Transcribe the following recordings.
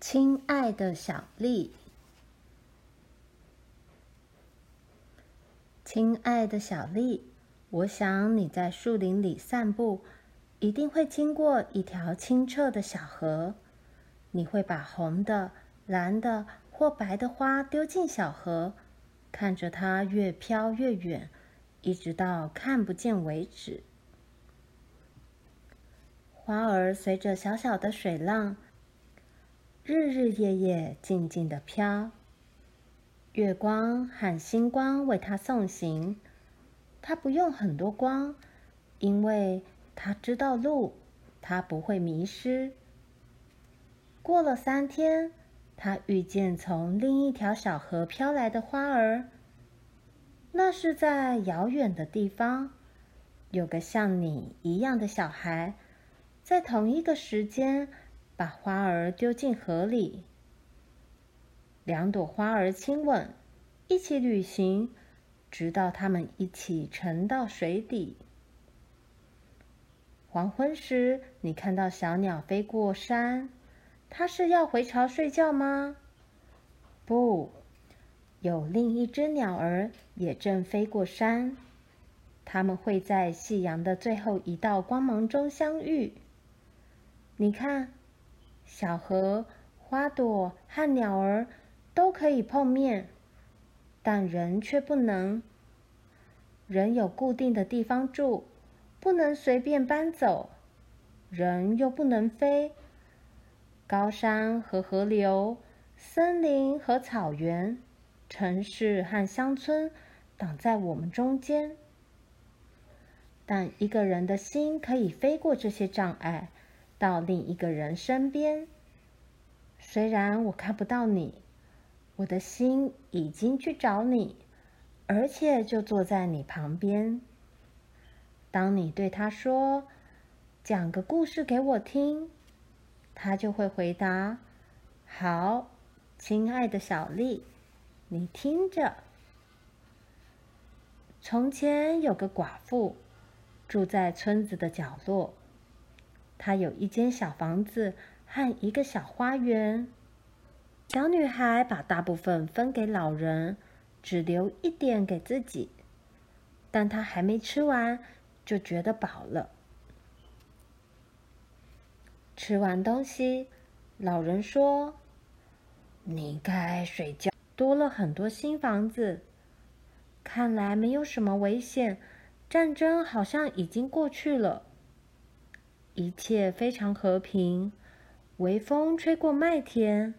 亲爱的小丽，亲爱的小丽，我想你在树林里散步，一定会经过一条清澈的小河。你会把红的、蓝的或白的花丢进小河，看着它越飘越远，一直到看不见为止。花儿随着小小的水浪，日日夜夜静静地飘，月光和星光为它送行。它不用很多光，因为它知道路，它不会迷失。过了三天，它遇见从另一条小河飘来的花儿。那是在遥远的地方，有个像你一样的小孩，在同一个时间。把花儿丢进河里，两朵花儿亲吻，一起旅行，直到它们一起沉到水底。黄昏时，你看到小鸟飞过山，它是要回巢睡觉吗？不，有另一只鸟儿也正飞过山，它们会在夕阳的最后一道光芒中相遇。你看。小河、花朵和鸟儿都可以碰面，但人却不能。人有固定的地方住，不能随便搬走；人又不能飞。高山和河流，森林和草原，城市和乡村挡在我们中间。但一个人的心可以飞过这些障碍。到另一个人身边。虽然我看不到你，我的心已经去找你，而且就坐在你旁边。当你对他说：“讲个故事给我听”，他就会回答：“好，亲爱的小丽，你听着。从前有个寡妇，住在村子的角落。”她有一间小房子和一个小花园。小女孩把大部分分给老人，只留一点给自己。但她还没吃完，就觉得饱了。吃完东西，老人说：“你该睡觉。”多了很多新房子，看来没有什么危险。战争好像已经过去了。一切非常和平，微风吹过麦田，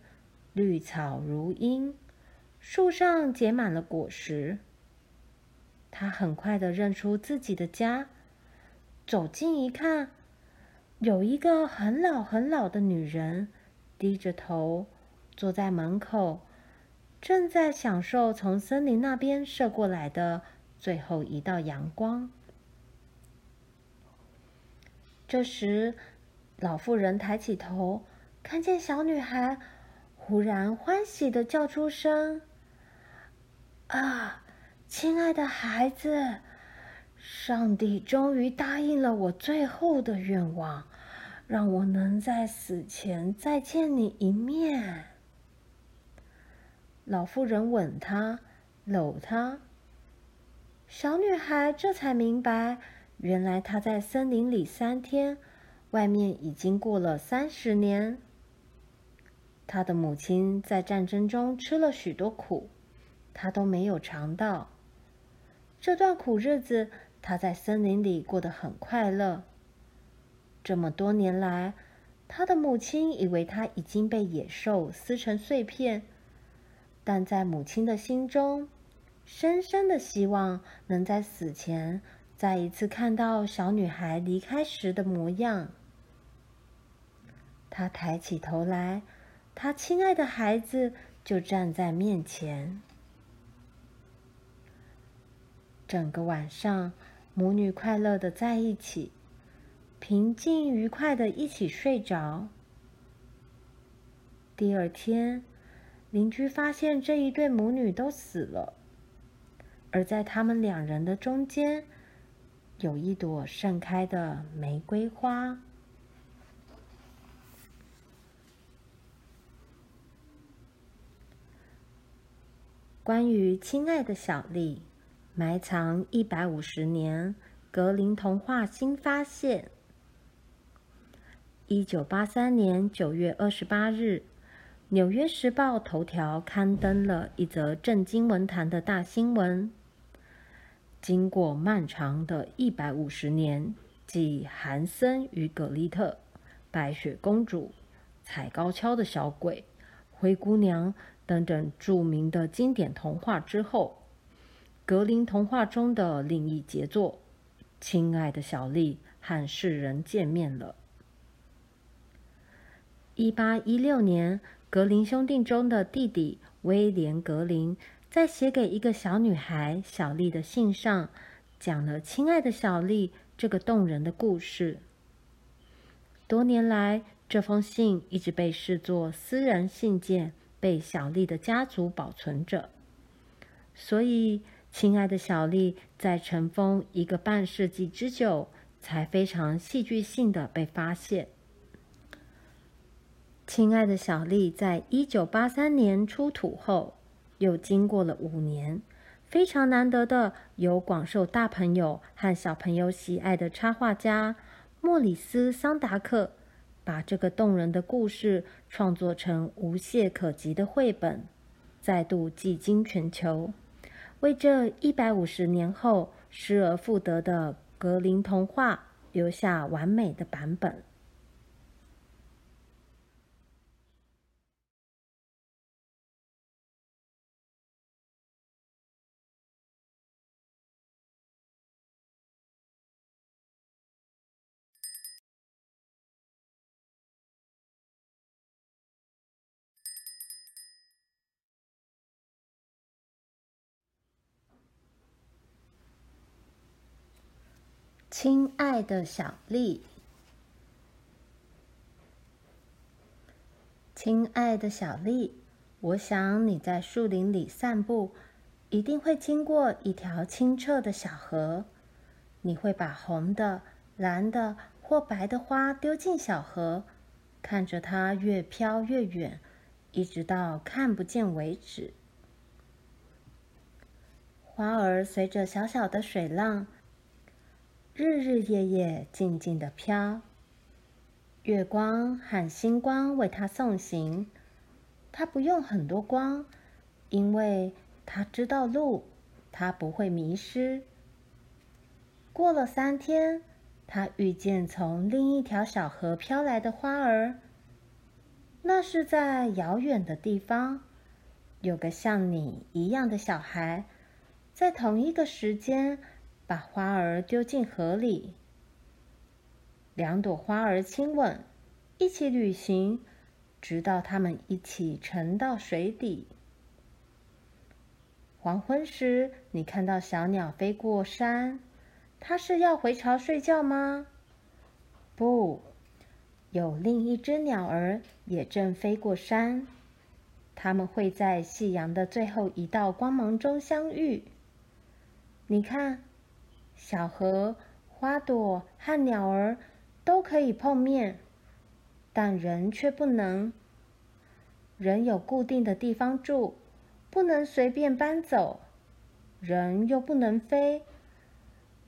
绿草如茵，树上结满了果实。他很快地认出自己的家，走近一看，有一个很老很老的女人，低着头坐在门口，正在享受从森林那边射过来的最后一道阳光。这时，老妇人抬起头，看见小女孩，忽然欢喜地叫出声：“啊，亲爱的孩子，上帝终于答应了我最后的愿望，让我能在死前再见你一面。”老妇人吻她，搂她。小女孩这才明白。原来他在森林里三天，外面已经过了三十年。他的母亲在战争中吃了许多苦，他都没有尝到。这段苦日子，他在森林里过得很快乐。这么多年来，他的母亲以为他已经被野兽撕成碎片，但在母亲的心中，深深的希望能在死前。再一次看到小女孩离开时的模样，她抬起头来，她亲爱的孩子就站在面前。整个晚上，母女快乐的在一起，平静愉快的一起睡着。第二天，邻居发现这一对母女都死了，而在他们两人的中间。有一朵盛开的玫瑰花。关于亲爱的小丽埋藏一百五十年格林童话新发现。一九八三年九月二十八日纽约时报头条刊登了一则震惊文坛的大新闻。经过漫长的一百五十年，继韩森与葛丽特、白雪公主、踩高跷的小鬼、灰姑娘等等著名的经典童话之后，格林童话中的另一杰作《亲爱的小丽》和世人见面了。一八一六年，格林兄弟中的弟弟威廉·格林在写给一个小女孩小丽的信上，讲了《亲爱的小丽》这个动人的故事。多年来，这封信一直被视作私人信件，被小丽的家族保存着。所以，《亲爱的小丽》在尘封一个半世纪之久，才非常戏剧性的被发现。亲爱的小丽在一九八三年出土后，又经过了五年，非常难得的由广受大朋友和小朋友喜爱的插画家莫里斯·桑达克，把这个动人的故事创作成无懈可击的绘本，再度技惊全球，为这一百五十年后失而复得的格林童话留下完美的版本。亲爱的小丽，亲爱的小丽，我想你在树林里散步，一定会经过一条清澈的小河。你会把红的、蓝的或白的花丢进小河，看着它越飘越远，一直到看不见为止。花儿随着小小的水浪。日日夜夜静静的飘，月光和星光为他送行。他不用很多光，因为他知道路，他不会迷失。过了三天，他遇见从另一条小河飘来的花儿。那是在遥远的地方，有个像你一样的小孩，在同一个时间。把花儿丢进河里，两朵花儿亲吻，一起旅行，直到它们一起沉到水底。黄昏时，你看到小鸟飞过山，它是要回巢睡觉吗？不，有另一只鸟儿也正飞过山，它们会在夕阳的最后一道光芒中相遇。你看。小河、花朵和鸟儿都可以碰面，但人却不能。人有固定的地方住，不能随便搬走；人又不能飞。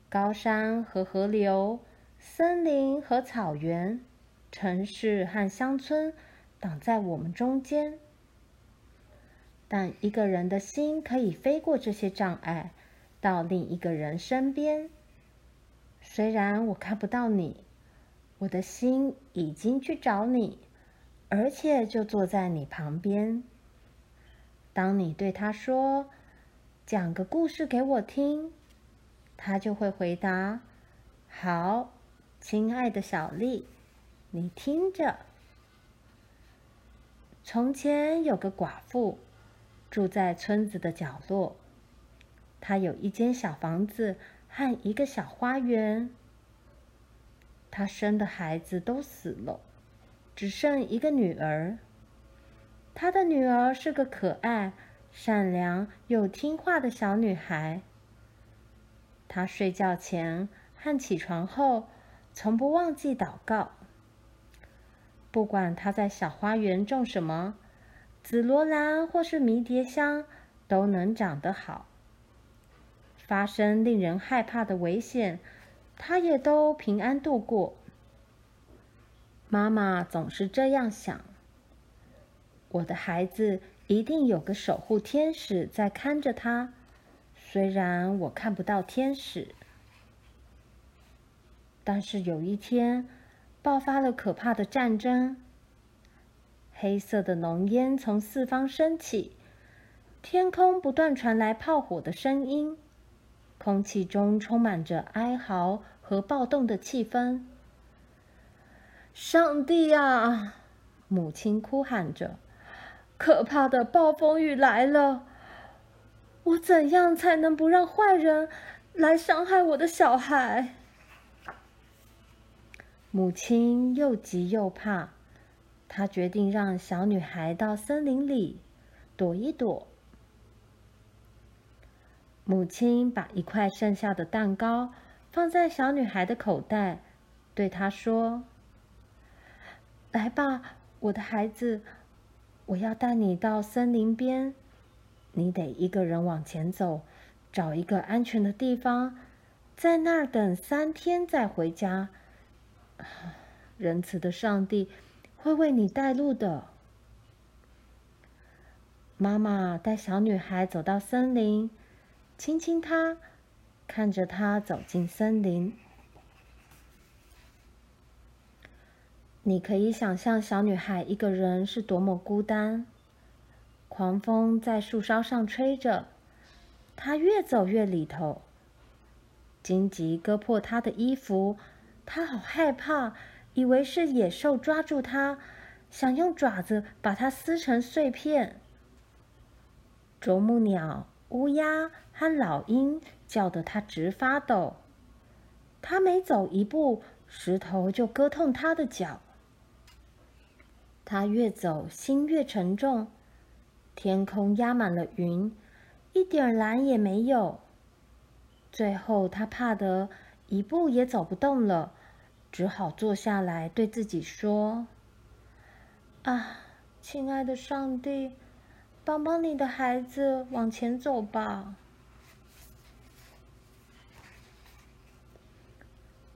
高山和河流、森林和草原、城市和乡村挡在我们中间，但一个人的心可以飞过这些障碍。到另一个人身边，虽然我看不到你，我的心已经去找你，而且就坐在你旁边。当你对他说：“讲个故事给我听”，他就会回答：“好，亲爱的小丽，你听着。从前有个寡妇，住在村子的角落。”他有一间小房子和一个小花园。他生的孩子都死了，只剩一个女儿。他的女儿是个可爱、善良又听话的小女孩。她睡觉前和起床后从不忘记祷告。不管她在小花园种什么，紫罗兰或是迷迭香。都能长得好。发生令人害怕的危险，他也都平安度过。妈妈总是这样想：我的孩子一定有个守护天使在看着他，虽然我看不到天使。但是有一天，爆发了可怕的战争，黑色的浓烟从四方升起，天空不断传来炮火的声音。空气中充满着哀嚎和暴动的气氛。上帝啊！母亲哭喊着：“可怕的暴风雨来了！我怎样才能不让坏人来伤害我的小孩？”母亲又急又怕，她决定让小女孩到森林里躲一躲。母亲把一块剩下的蛋糕放在小女孩的口袋，对她说：“来吧，我的孩子，我要带你到森林边。你得一个人往前走，找一个安全的地方，在那儿等三天再回家。仁慈的上帝会为你带路的。”妈妈带小女孩走到森林。亲亲她，看着她走进森林。你可以想象小女孩一个人是多么孤单。狂风在树梢上吹着，她越走越里头。荆棘割破她的衣服，她好害怕，以为是野兽抓住她，想用爪子把她撕成碎片。啄木鸟。乌鸦和老鹰叫得他直发抖。他每走一步，石头就割痛他的脚。他越走，心越沉重。天空压满了云，一点蓝也没有。最后，他怕得一步也走不动了，只好坐下来，对自己说：“啊，亲爱的上帝！”帮帮你的孩子，往前走吧。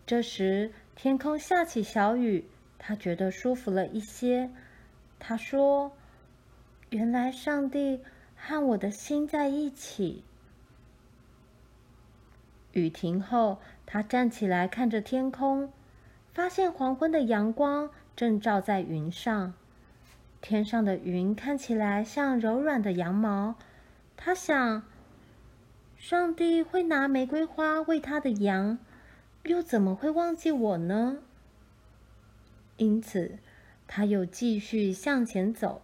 这时，天空下起小雨，他觉得舒服了一些。他说：“原来上帝和我的心在一起。”雨停后，他站起来，看着天空，发现黄昏的阳光正照在云上。天上的云看起来像柔软的羊毛，他想，上帝会拿玫瑰花喂他的羊，又怎么会忘记我呢？因此，他又继续向前走。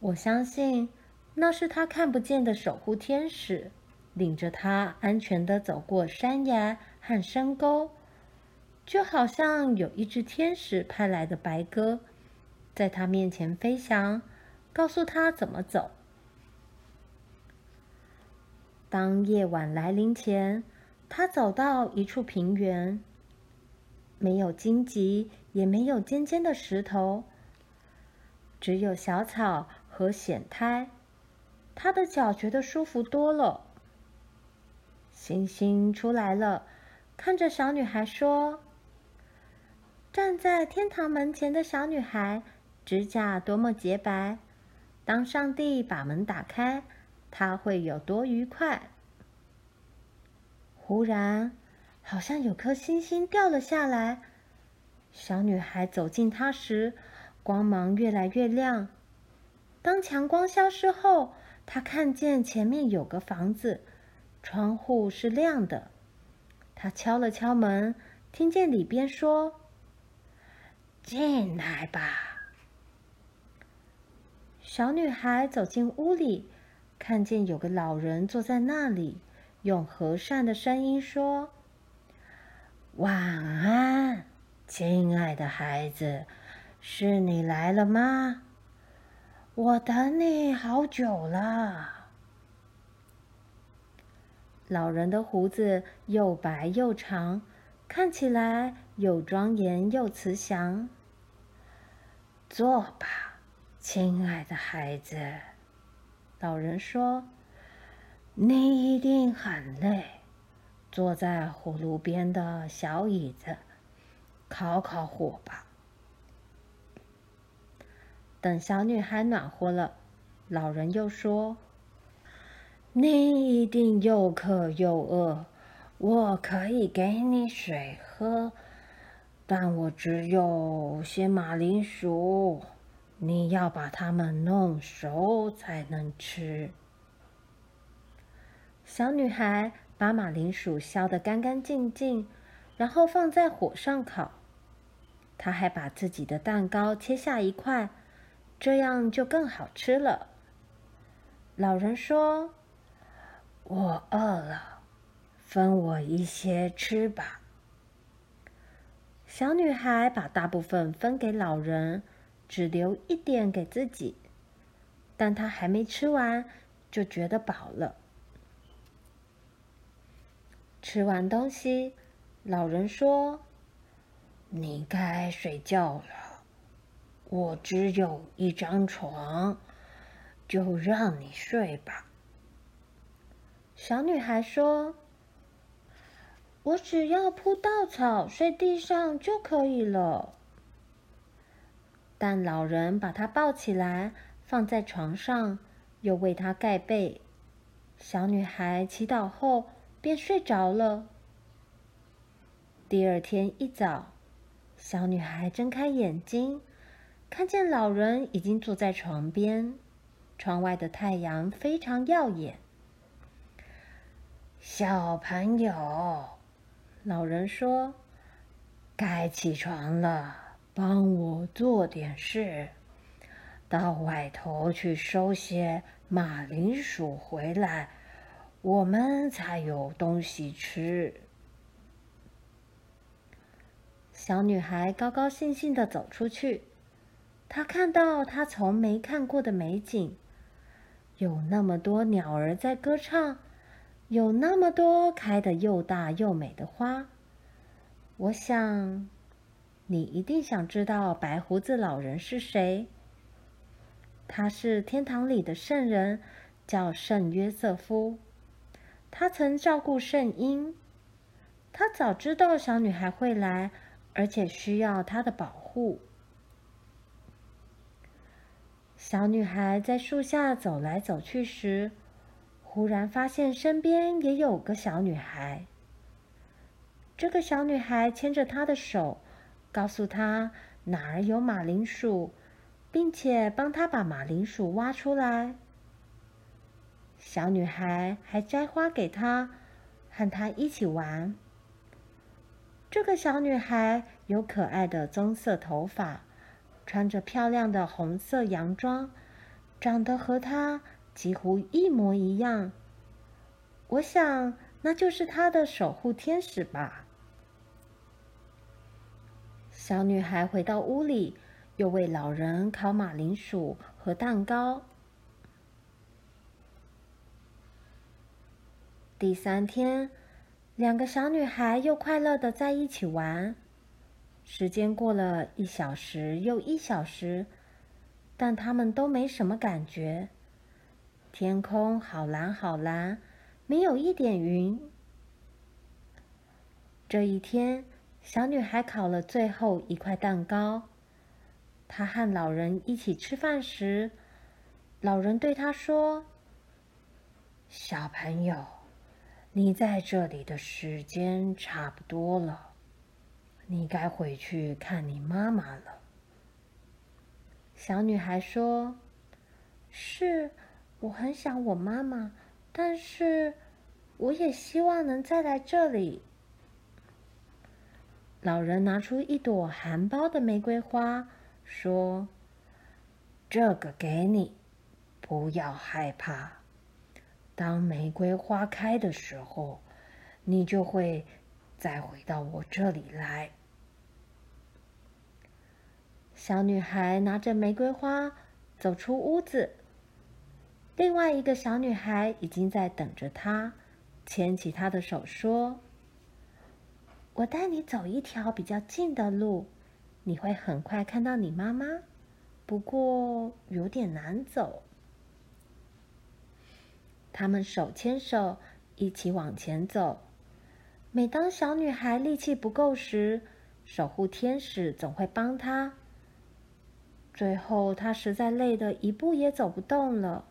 我相信，那是他看不见的守护天使，领着他安全地走过山崖和深沟。就好像有一只天使派来的白鸽，在他面前飞翔，告诉他怎么走。当夜晚来临前，他走到一处平原，没有荆棘，也没有尖尖的石头，只有小草和藓苔。他的脚觉得舒服多了。星星出来了，看着小女孩说。站在天堂门前的小女孩，指甲多么洁白！当上帝把门打开，她会有多愉快？忽然，好像有颗星星掉了下来。小女孩走近它时，光芒越来越亮。当强光消失后，她看见前面有个房子，窗户是亮的。她敲了敲门，听见里边说。进来吧。小女孩走进屋里，看见有个老人坐在那里，用和善的声音说：“晚安，亲爱的孩子，是你来了吗？我等你好久了。”老人的胡子又白又长。看起来又庄严又慈祥。坐吧，亲爱的孩子。老人说：“你一定很累，坐在火炉边的小椅子，烤烤火吧。”等小女孩暖和了，老人又说：“你一定又渴又饿，我可以给你水喝，但我只有些马铃薯。”你要把它们弄熟才能吃。小女孩把马铃薯削得干干净净，然后放在火上烤。她还把自己的蛋糕切下一块，这样就更好吃了。老人说：“我饿了，分我一些吃吧。”小女孩把大部分分给老人。只留一点给自己，但她还没吃完，就觉得饱了。吃完东西，老人说：“你该睡觉了，我只有一张床，就让你睡吧。”小女孩说：“我只要铺稻草，睡地上就可以了。”但老人把她抱起来，放在床上，又为她盖被。小女孩祈祷后便睡着了。第二天一早，小女孩睁开眼睛，看见老人已经坐在床边，窗外的太阳非常耀眼。小朋友，老人说：“该起床了。”帮我做点事，到外头去收些马铃薯回来，我们才有东西吃。小女孩高高兴兴地走出去，她看到她从没看过的美景，有那么多鸟儿在歌唱，有那么多开得又大又美的花。我想。你一定想知道白胡子老人是谁？他是天堂里的圣人，叫圣约瑟夫。他曾照顾圣婴。他早知道小女孩会来，而且需要他的保护。小女孩在树下走来走去时，忽然发现身边也有个小女孩。这个小女孩牵着她的手。告诉他哪儿有马铃薯，并且帮他把马铃薯挖出来。小女孩还摘花给他，和他一起玩。这个小女孩有可爱的棕色头发，穿着漂亮的红色洋装，长得和他几乎一模一样。我想，那就是他的守护天使吧。小女孩回到屋里，又为老人烤马铃薯和蛋糕。第三天，两个小女孩又快乐的在一起玩。时间过了一小时又一小时，但她们都没什么感觉。天空好蓝好蓝，没有一点云。这一天。小女孩烤了最后一块蛋糕。她和老人一起吃饭时，老人对她说：“小朋友，你在这里的时间差不多了，你该回去看你妈妈了。”小女孩说：“是，我很想我妈妈，但是我也希望能再来这里。”老人拿出一朵含苞的玫瑰花，说：“这个给你，不要害怕。当玫瑰花开的时候，你就会再回到我这里来。”小女孩拿着玫瑰花走出屋子，另外一个小女孩已经在等着她，牵起她的手说。我带你走一条比较近的路，你会很快看到你妈妈，不过有点难走。他们手牵手一起往前走。每当小女孩力气不够时，守护天使总会帮她。最后，她实在累得一步也走不动了。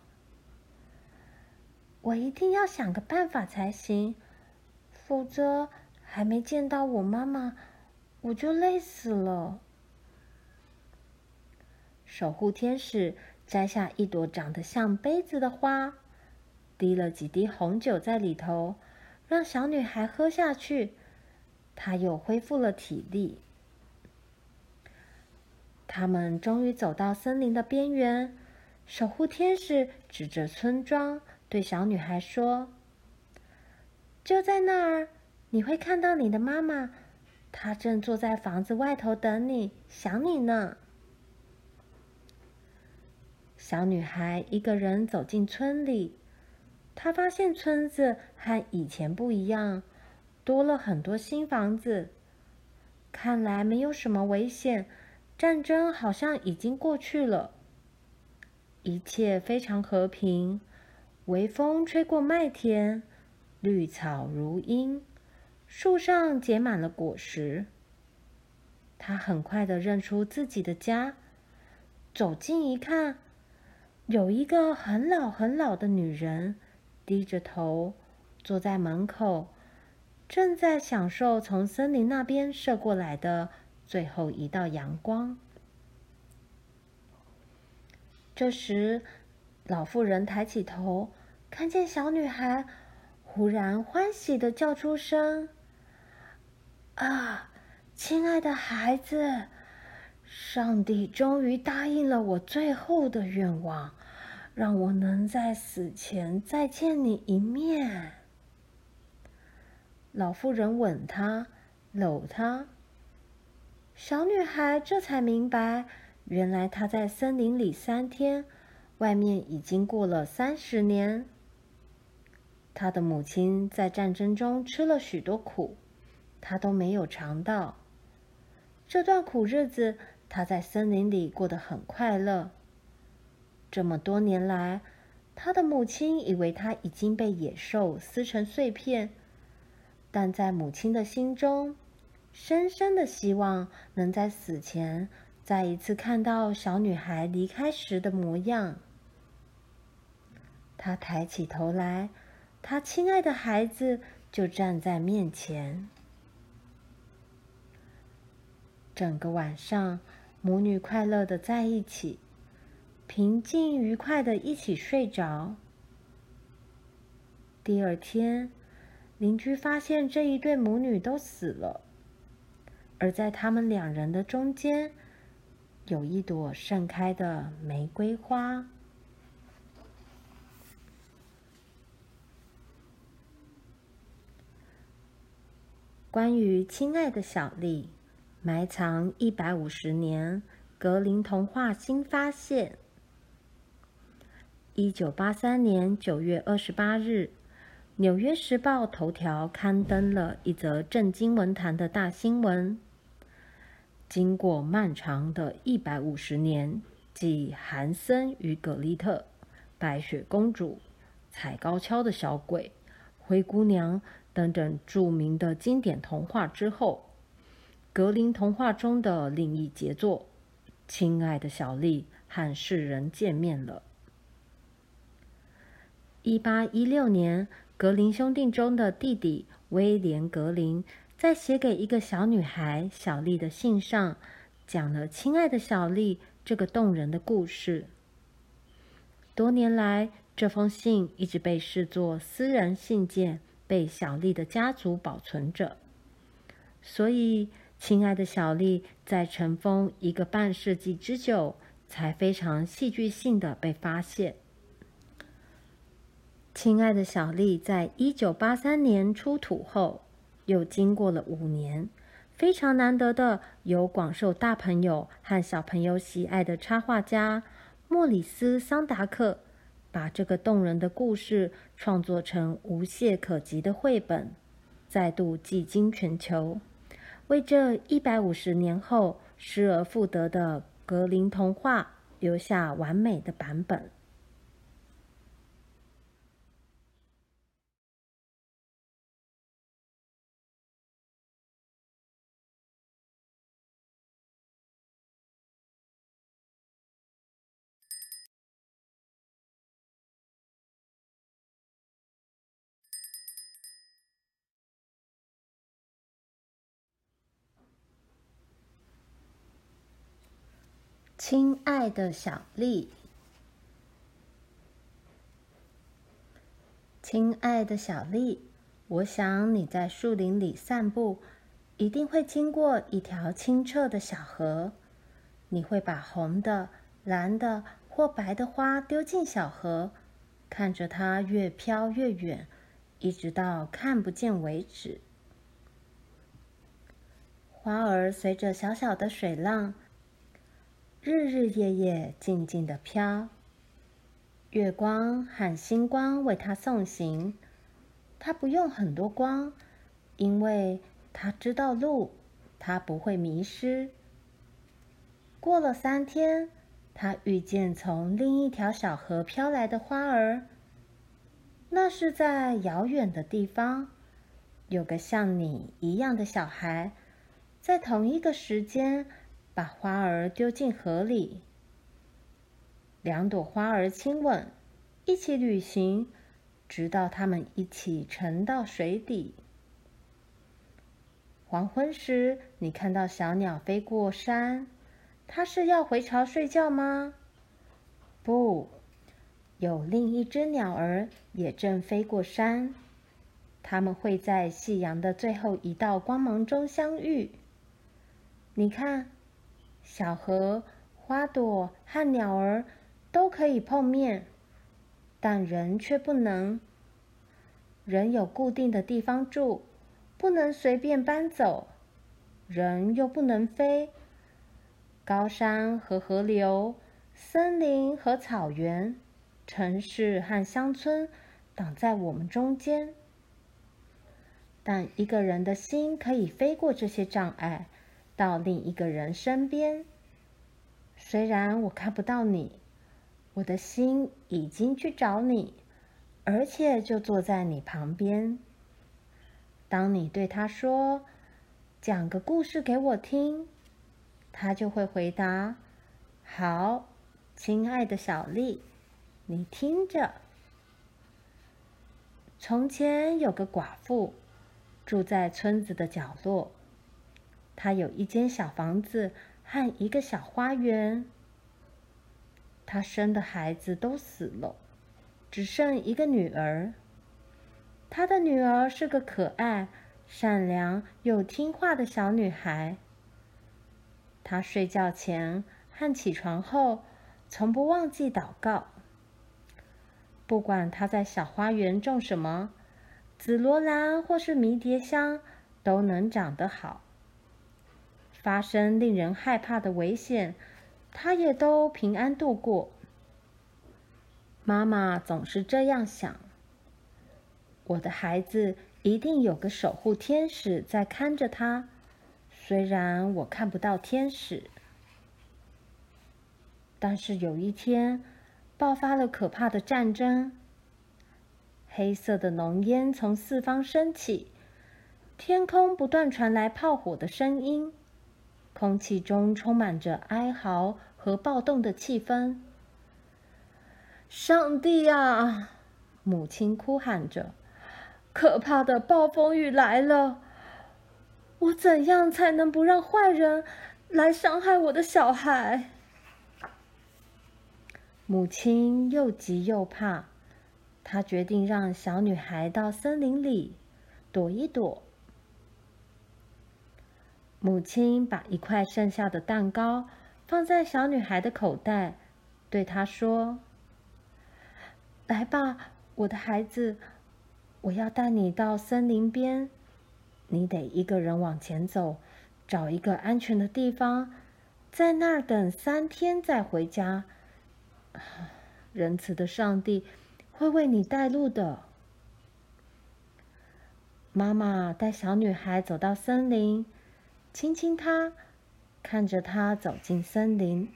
我一定要想个办法才行，否则还没见到我妈妈，我就累死了。守护天使摘下一朵长得像杯子的花，滴了几滴红酒在里头，让小女孩喝下去，她又恢复了体力。他们终于走到森林的边缘，守护天使指着村庄。对小女孩说：“就在那儿，你会看到你的妈妈，她正坐在房子外头等你，想你呢。”小女孩一个人走进村里，他发现村子和以前不一样，多了很多新房子。看来没有什么危险，战争好像已经过去了，一切非常和平。微风吹过麦田，绿草如茵，树上结满了果实。他很快的认出自己的家，走近一看，有一个很老很老的女人，低着头坐在门口，正在享受从森林那边射过来的最后一道阳光。这时，老妇人抬起头，看见小女孩，忽然欢喜的叫出声：“啊，亲爱的孩子，上帝终于答应了我最后的愿望，让我能在死前再见你一面。”老妇人吻她，搂她。小女孩这才明白，原来她在森林里三天。外面已经过了三十年，她的母亲在战争中吃了许多苦，她都没有尝到。这段苦日子，她在森林里过得很快乐。这么多年来，他的母亲以为他已经被野兽撕成碎片，但在母亲的心中，深深的希望能在死前再一次看到小女孩离开时的模样。他抬起头来，他亲爱的孩子就站在面前。整个晚上，母女快乐的在一起，平静愉快的一起睡着。第二天，邻居发现这一对母女都死了，而在他们两人的中间，有一朵盛开的玫瑰花。关于亲爱的小丽，埋藏一百五十年，格林童话新发现。一九八三年九月二十八日，《纽约时报》头条刊登了一则震惊文坛的大新闻：经过漫长的一百五十年，继《韩森与葛丽特》、《白雪公主》、《踩高跷的小鬼》、《灰姑娘》。等等著名的经典童话之后，格林童话中的另一杰作《亲爱的小丽》和世人见面了。一八一六年，格林兄弟中的弟弟威廉·格林在写给一个小女孩小丽的信上，讲了《亲爱的小丽》这个动人的故事。多年来，这封信一直被视作私人信件。被小丽的家族保存着，所以亲爱的小丽在尘封一个半世纪之久，才非常戏剧性的被发现。亲爱的小丽在一九八三年出土后，又经过了五年，非常难得的由广受大朋友和小朋友喜爱的插画家莫里斯·桑达克。把这个动人的故事创作成无懈可击的绘本，再度技惊全球，为这一百五十年后失而复得的格林童话留下完美的版本。亲爱的小丽，亲爱的小丽，我想你在树林里散步，一定会经过一条清澈的小河。你会把红的、蓝的或白的花丢进小河，看着它越飘越远，一直到看不见为止。花儿随着小小的水浪，日日夜夜静静地飘，月光和星光为它送行。它不用很多光，因为它知道路，它不会迷失。过了三天，它遇见从另一条小河飘来的花儿。那是在遥远的地方，有个像你一样的小孩，在同一个时间。把花儿丢进河里，两朵花儿亲吻，一起旅行，直到它们一起沉到水底。黄昏时，你看到小鸟飞过山，它是要回巢睡觉吗？不，有另一只鸟儿也正飞过山，它们会在夕阳的最后一道光芒中相遇。你看。小河、花朵和鸟儿都可以碰面，但人却不能。人有固定的地方住，不能随便搬走；人又不能飞。高山和河流，森林和草原，城市和乡村挡在我们中间。但一个人的心可以飞过这些障碍。到另一个人身边。虽然我看不到你，我的心已经去找你，而且就坐在你旁边。当你对他说：“讲个故事给我听”，他就会回答：“好，亲爱的小丽，你听着。从前有个寡妇，住在村子的角落。”她有一间小房子和一个小花园。她生的孩子都死了，只剩一个女儿。她的女儿是个可爱、善良又听话的小女孩。她睡觉前和起床后，从不忘记祷告。不管她在小花园种什么，紫罗兰或是迷迭香，都能长得好。发生令人害怕的危险，他也都平安度过。妈妈总是这样想：我的孩子一定有个守护天使在看着他，虽然我看不到天使。但是有一天，爆发了可怕的战争，黑色的浓烟从四方升起，天空不断传来炮火的声音。空气中充满着哀嚎和暴动的气氛。上帝啊！母亲哭喊着：“可怕的暴风雨来了！我怎样才能不让坏人来伤害我的小孩？”母亲又急又怕，她决定让小女孩到森林里躲一躲。母亲把一块剩下的蛋糕放在小女孩的口袋，对她说：“来吧，我的孩子，我要带你到森林边。你得一个人往前走，找一个安全的地方，在那儿等三天再回家。仁慈的上帝会为你带路的。”妈妈带小女孩走到森林。亲亲她，看着她走进森林。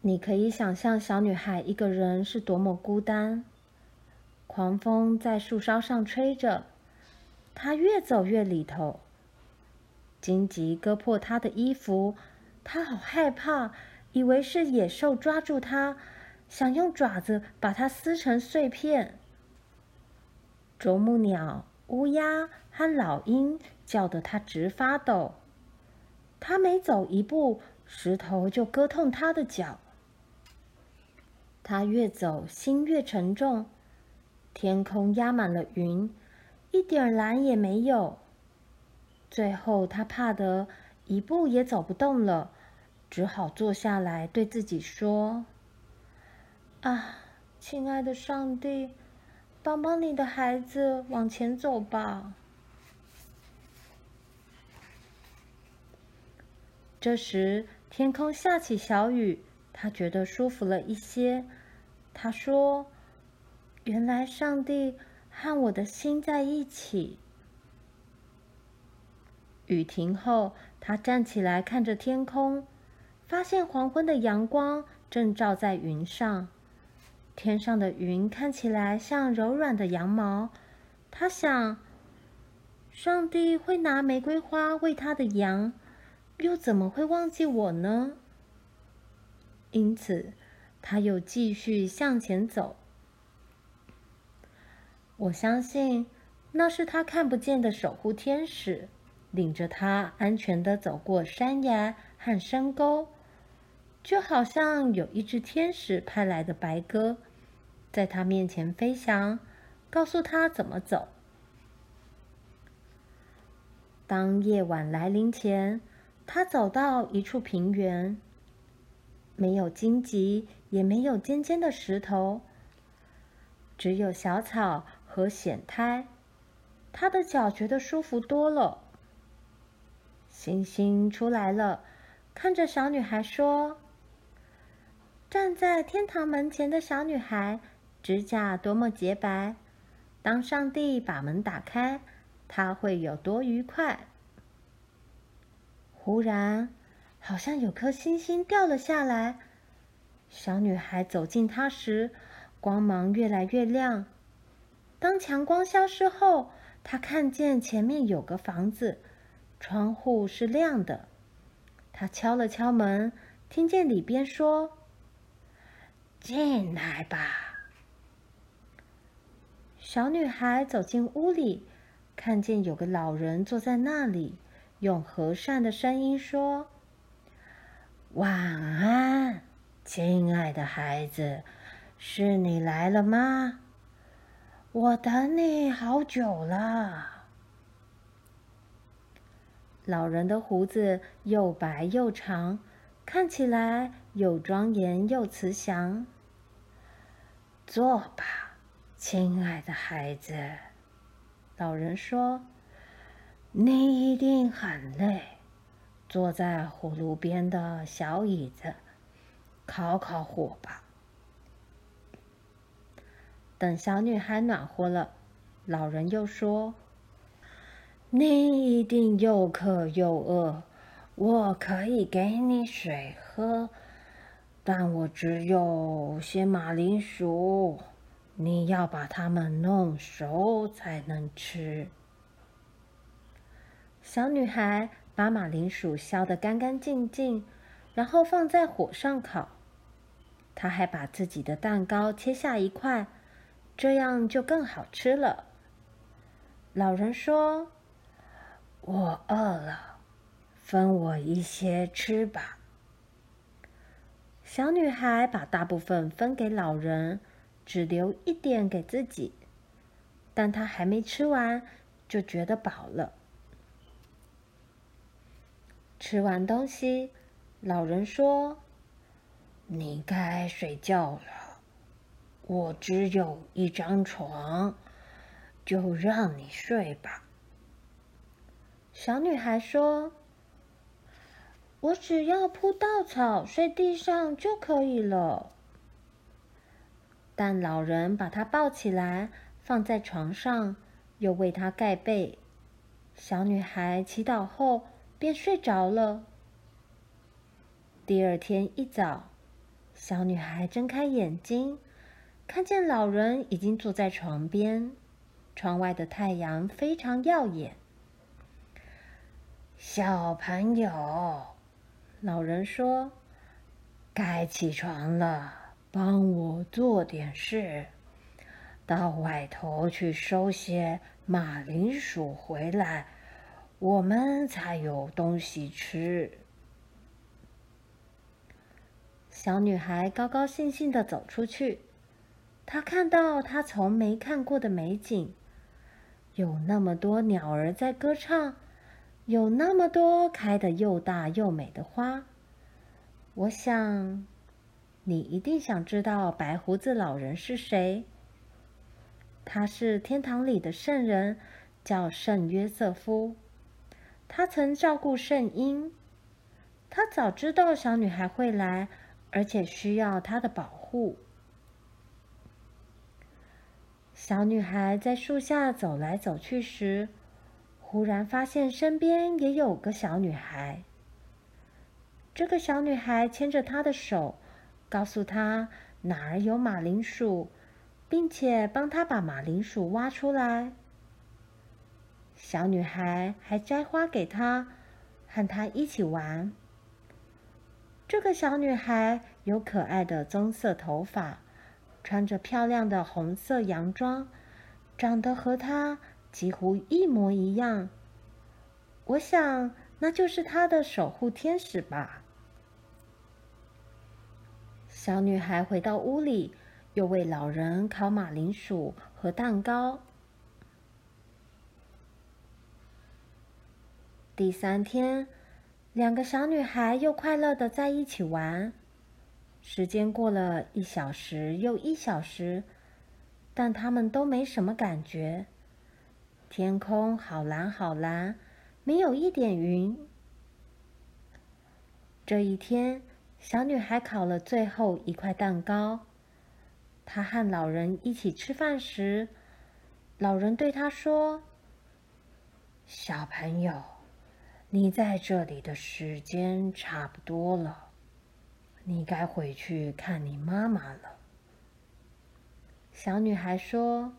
你可以想象小女孩一个人是多么孤单。狂风在树梢上吹着，她越走越里头。荆棘割破她的衣服，她好害怕，以为是野兽抓住她，想用爪子把她撕成碎片。啄木鸟。乌鸦和老鹰叫得他直发抖。他每走一步，石头就割痛他的脚。他越走，心越沉重。天空压满了云，一点蓝也没有。最后，他怕得一步也走不动了，只好坐下来，对自己说：“啊，亲爱的上帝，帮帮你的孩子往前走吧。”这时，天空下起小雨，他觉得舒服了一些。他说：“原来上帝和我的心在一起。”雨停后，他站起来看着天空，发现黄昏的阳光正照在云上，天上的云看起来像柔软的羊毛。他想：上帝会拿玫瑰花喂他的羊。又怎么会忘记我呢？因此，他又继续向前走。我相信，那是他看不见的守护天使，领着他安全的走过山崖和深沟，就好像有一只天使派来的白鸽，在他面前飞翔，告诉他怎么走。当夜晚来临前，他走到一处平原，没有荆棘，也没有尖尖的石头，只有小草和藓苔。他的脚觉得舒服多了。星星出来了，看着小女孩说：“站在天堂门前的小女孩，指甲多么洁白。当上帝把门打开，她会有多愉快。”忽然，好像有颗星星掉了下来。小女孩走近它时，光芒越来越亮。当强光消失后，她看见前面有个房子，窗户是亮的。她敲了敲门，听见里边说：“进来吧。”小女孩走进屋里，看见有个老人坐在那里。用和善的声音说：“晚安，亲爱的孩子，是你来了吗？我等你好久了。”老人的胡子又白又长，看起来又庄严又慈祥。坐吧，亲爱的孩子，老人说。你一定很累，坐在火炉边的小椅子，烤烤火吧。等小女孩暖和了，老人又说：“你一定又渴又饿，我可以给你水喝，但我只有些马铃薯，你要把它们弄熟才能吃。”小女孩把马铃薯削得干干净净，然后放在火上烤。她还把自己的蛋糕切下一块，这样就更好吃了。老人说：“我饿了，分我一些吃吧。”小女孩把大部分分给老人，只留一点给自己。但她还没吃完，就觉得饱了。吃完东西，老人说：“你该睡觉了。我只有一张床，就让你睡吧。”小女孩说：“我只要铺稻草，睡地上就可以了。”但老人把她抱起来，放在床上，又为她盖被。小女孩祈祷后，便睡着了。第二天一早，小女孩睁开眼睛，看见老人已经坐在床边，窗外的太阳非常耀眼。小朋友，老人说：“该起床了，帮我做点事，到外头去收些马铃薯回来。”我们才有东西吃。”小女孩高高兴兴地走出去，她看到她从没看过的美景，有那么多鸟儿在歌唱，有那么多开得又大又美的花。我想，你一定想知道白胡子老人是谁。他是天堂里的圣人，叫圣约瑟夫。他曾照顾圣婴，他早知道小女孩会来。而且需要他的保护。小女孩在树下走来走去时，忽然发现身边也有个小女孩。这个小女孩牵着她的手，告诉她哪儿有马铃薯，并且帮她把马铃薯挖出来。小女孩还摘花给她，和她一起玩。这个小女孩有可爱的棕色头发，穿着漂亮的红色洋装，长得和她几乎一模一样。我想，那就是她的守护天使吧。小女孩回到屋里，又为老人烤马铃薯和蛋糕。第三天。两个小女孩又快乐的在一起玩，时间过了一小时又一小时，但她们都没什么感觉。天空好蓝好蓝，没有一点云。这一天，小女孩烤了最后一块蛋糕。她和老人一起吃饭时，老人对她说：“小朋友。”你在这里的时间差不多了，你该回去看你妈妈了。小女孩说：“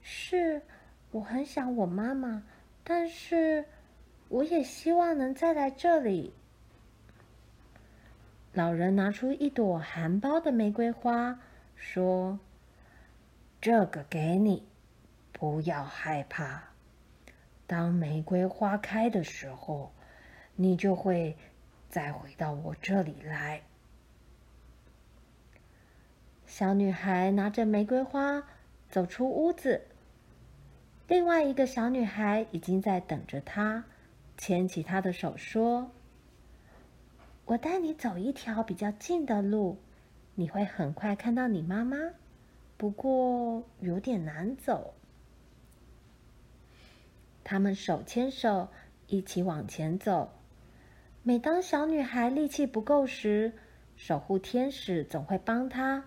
是，我很想我妈妈，但是我也希望能再来这里。”老人拿出一朵含苞的玫瑰花，说：“这个给你，不要害怕。”当玫瑰花开的时候，你就会再回到我这里来。小女孩拿着玫瑰花走出屋子，另外一个小女孩已经在等着她，牵起她的手说：“我带你走一条比较近的路，你会很快看到你妈妈，不过有点难走。”他们手牵手一起往前走。每当小女孩力气不够时，守护天使总会帮她。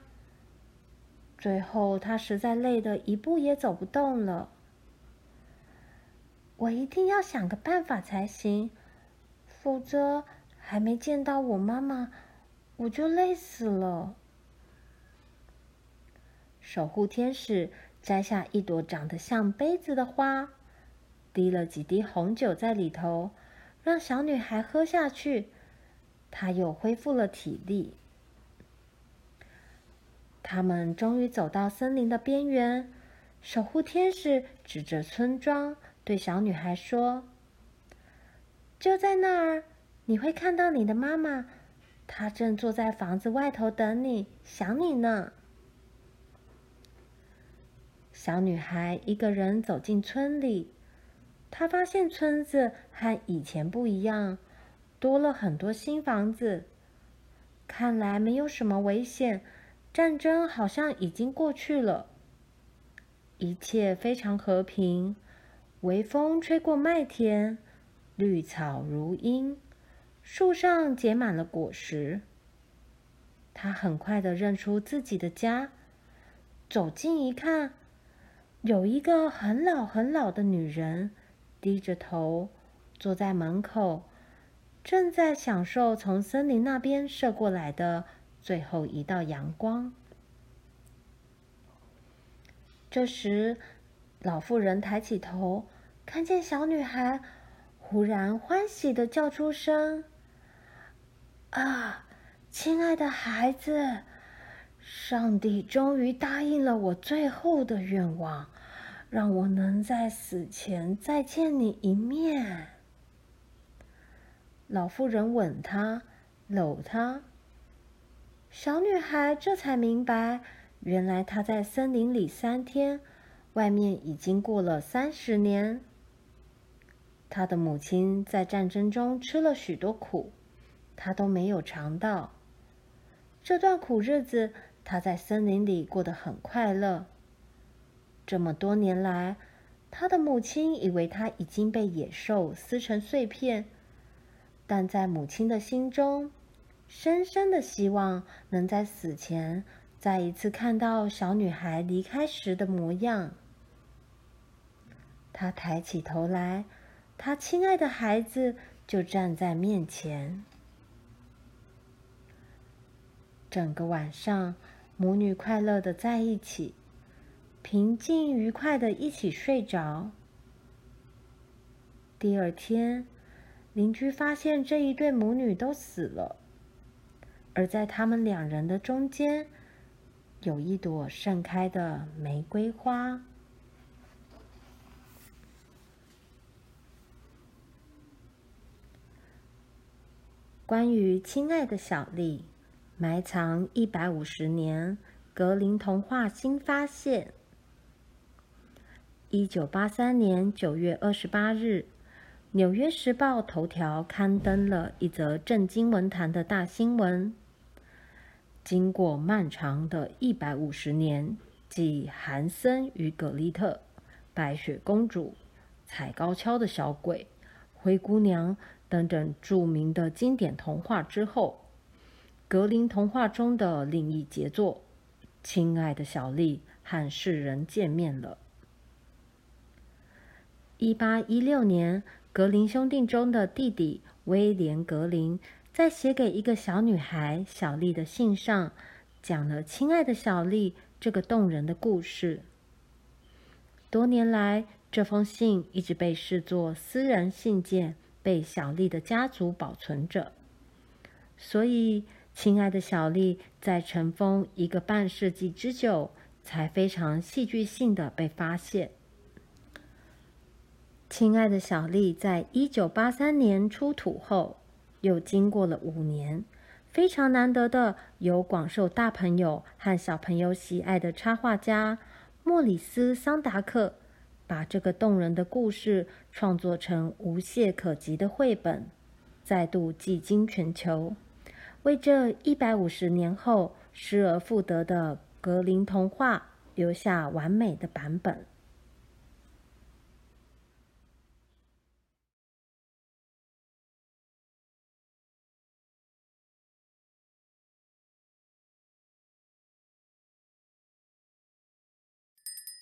最后，她实在累得一步也走不动了。我一定要想个办法才行，否则还没见到我妈妈，我就累死了。守护天使摘下一朵长得像杯子的花。滴了几滴红酒在里头，让小女孩喝下去，她又恢复了体力。他们终于走到森林的边缘，守护天使指着村庄对小女孩说：“就在那儿，你会看到你的妈妈，她正坐在房子外头等你，想你呢。”小女孩一个人走进村里。他发现村子和以前不一样，多了很多新房子。看来没有什么危险，战争好像已经过去了。一切非常和平，微风吹过麦田，绿草如茵，树上结满了果实。他很快的认出自己的家，走近一看，有一个很老很老的女人。低着头坐在门口，正在享受从森林那边射过来的最后一道阳光。这时，老妇人抬起头，看见小女孩，忽然欢喜的叫出声：“啊，亲爱的孩子，上帝终于答应了我最后的愿望。”让我能在死前再见你一面。”老妇人吻她，搂她。小女孩这才明白，原来她在森林里三天，外面已经过了三十年。她的母亲在战争中吃了许多苦，她都没有尝到。这段苦日子，她在森林里过得很快乐。这么多年来，她的母亲以为她已经被野兽撕成碎片。但在母亲的心中，深深的希望能在死前再一次看到小女孩离开时的模样。她抬起头来，她亲爱的孩子就站在面前。整个晚上，母女快乐的在一起，平静愉快的一起睡着。第二天。邻居发现这一对母女都死了，而在他们两人的中间，有一朵盛开的玫瑰花。关于亲爱的小丽，埋藏一百五十年，格林童话新发现。一九八三年九月二十八日。《纽约时报》头条刊登了一则震惊文坛的大新闻：经过漫长的一百五十年，继《韩森与葛丽特》《白雪公主》《踩高跷的小鬼》《灰姑娘》等等著名的经典童话之后，格林童话中的另一杰作《亲爱的小丽》和世人见面了。一八一六年。格林兄弟中的弟弟威廉·格林，在写给一个小女孩小丽的信上，讲了“亲爱的小丽”这个动人的故事。多年来，这封信一直被视作私人信件，被小丽的家族保存着。所以，“亲爱的小丽”在尘封一个半世纪之久，才非常戏剧性的被发现。亲爱的小丽在一九八三年出土后，又经过了五年，非常难得的由广受大朋友和小朋友喜爱的插画家莫里斯·桑达克，把这个动人的故事创作成无懈可击的绘本，再度技惊全球，为这一百五十年后失而复得的格林童话留下完美的版本。